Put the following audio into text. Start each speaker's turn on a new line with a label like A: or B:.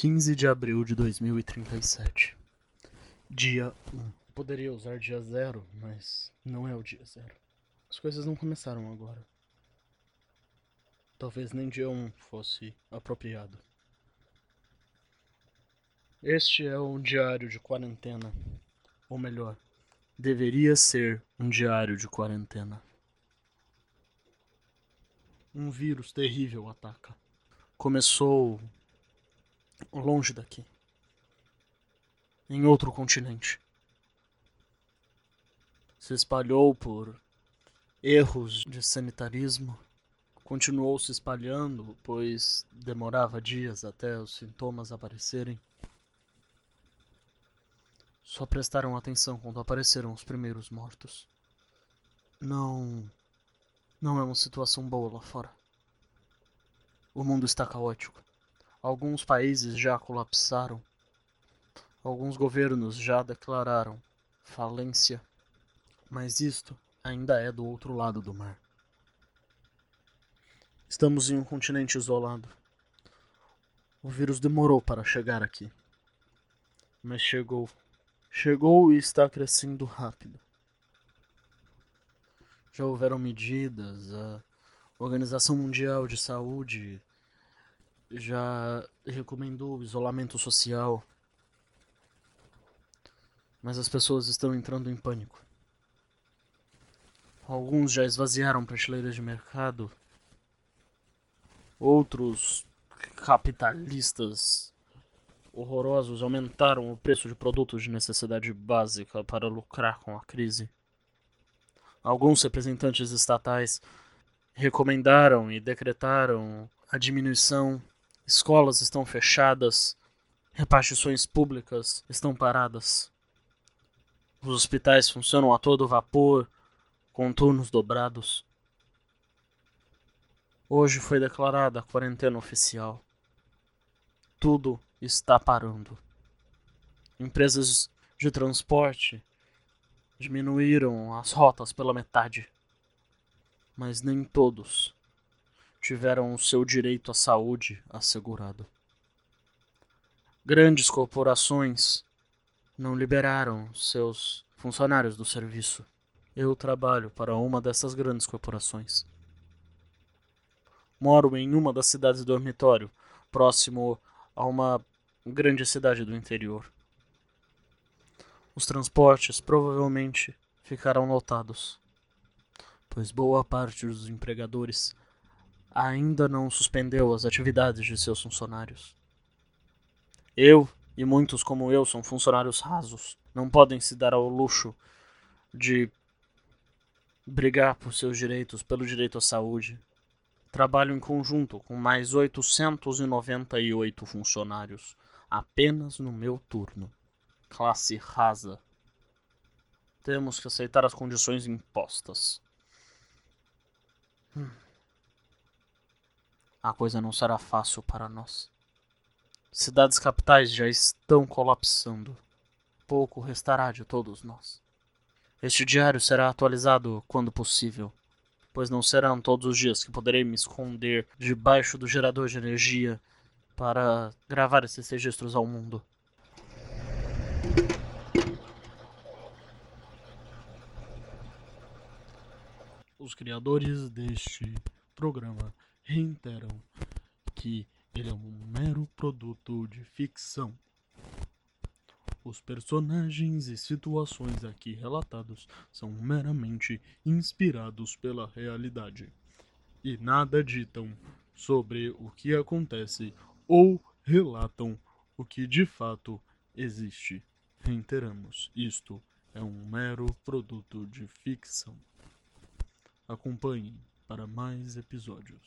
A: 15 de abril de 2037. Dia 1. Poderia usar dia 0, mas não é o dia 0. As coisas não começaram agora. Talvez nem dia 1 fosse apropriado. Este é um diário de quarentena. Ou melhor, deveria ser um diário de quarentena. Um vírus terrível ataca. Começou longe daqui, em outro continente. Se espalhou por erros de sanitarismo, continuou se espalhando, pois demorava dias até os sintomas aparecerem. Só prestaram atenção quando apareceram os primeiros mortos. Não. Não é uma situação boa lá fora. O mundo está caótico. Alguns países já colapsaram. Alguns governos já declararam falência. Mas isto ainda é do outro lado do mar. Estamos em um continente isolado. O vírus demorou para chegar aqui. Mas chegou. Chegou e está crescendo rápido. Já houveram medidas, a Organização Mundial de Saúde já recomendou isolamento social, mas as pessoas estão entrando em pânico. Alguns já esvaziaram prateleiras de mercado, outros capitalistas horrorosos aumentaram o preço de produtos de necessidade básica para lucrar com a crise. Alguns representantes estatais recomendaram e decretaram a diminuição Escolas estão fechadas, repartições públicas estão paradas. Os hospitais funcionam a todo vapor, com turnos dobrados. Hoje foi declarada a quarentena oficial. Tudo está parando. Empresas de transporte diminuíram as rotas pela metade, mas nem todos tiveram o seu direito à saúde assegurado. Grandes corporações não liberaram seus funcionários do serviço. Eu trabalho para uma dessas grandes corporações. Moro em uma das cidades dormitório, próximo a uma grande cidade do interior. Os transportes provavelmente ficarão lotados, pois boa parte dos empregadores ainda não suspendeu as atividades de seus funcionários. Eu e muitos como eu são funcionários rasos, não podem se dar ao luxo de brigar por seus direitos, pelo direito à saúde. Trabalho em conjunto com mais 898 funcionários, apenas no meu turno. Classe rasa. Temos que aceitar as condições impostas. Hum a coisa não será fácil para nós. Cidades capitais já estão colapsando. Pouco restará de todos nós. Este diário será atualizado quando possível, pois não serão todos os dias que poderei me esconder debaixo do gerador de energia para gravar esses registros ao mundo. Os criadores deste programa reiteram que ele é um mero produto de ficção. Os personagens e situações aqui relatados são meramente inspirados pela realidade e nada ditam sobre o que acontece ou relatam o que de fato existe. Reiteramos, isto é um mero produto de ficção. Acompanhem para mais episódios.